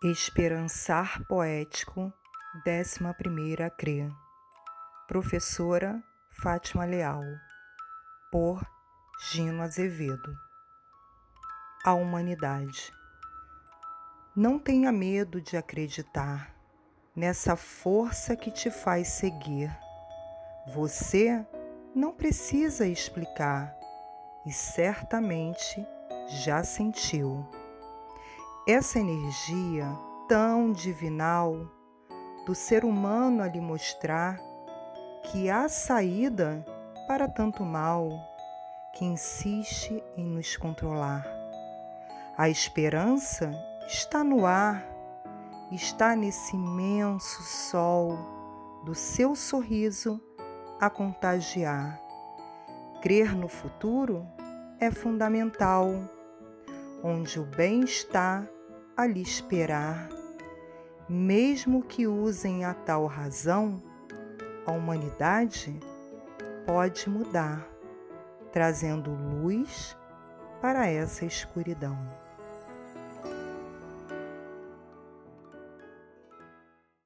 Esperançar Poético, 11ª CRE. Professora Fátima Leal. Por Gino Azevedo. A humanidade. Não tenha medo de acreditar nessa força que te faz seguir. Você não precisa explicar e certamente já sentiu essa energia tão divinal do ser humano a lhe mostrar que há saída para tanto mal que insiste em nos controlar. A esperança está no ar, está nesse imenso sol do seu sorriso a contagiar. Crer no futuro é fundamental, onde o bem está a lhe esperar. Mesmo que usem a tal razão, a humanidade pode mudar, trazendo luz para essa escuridão.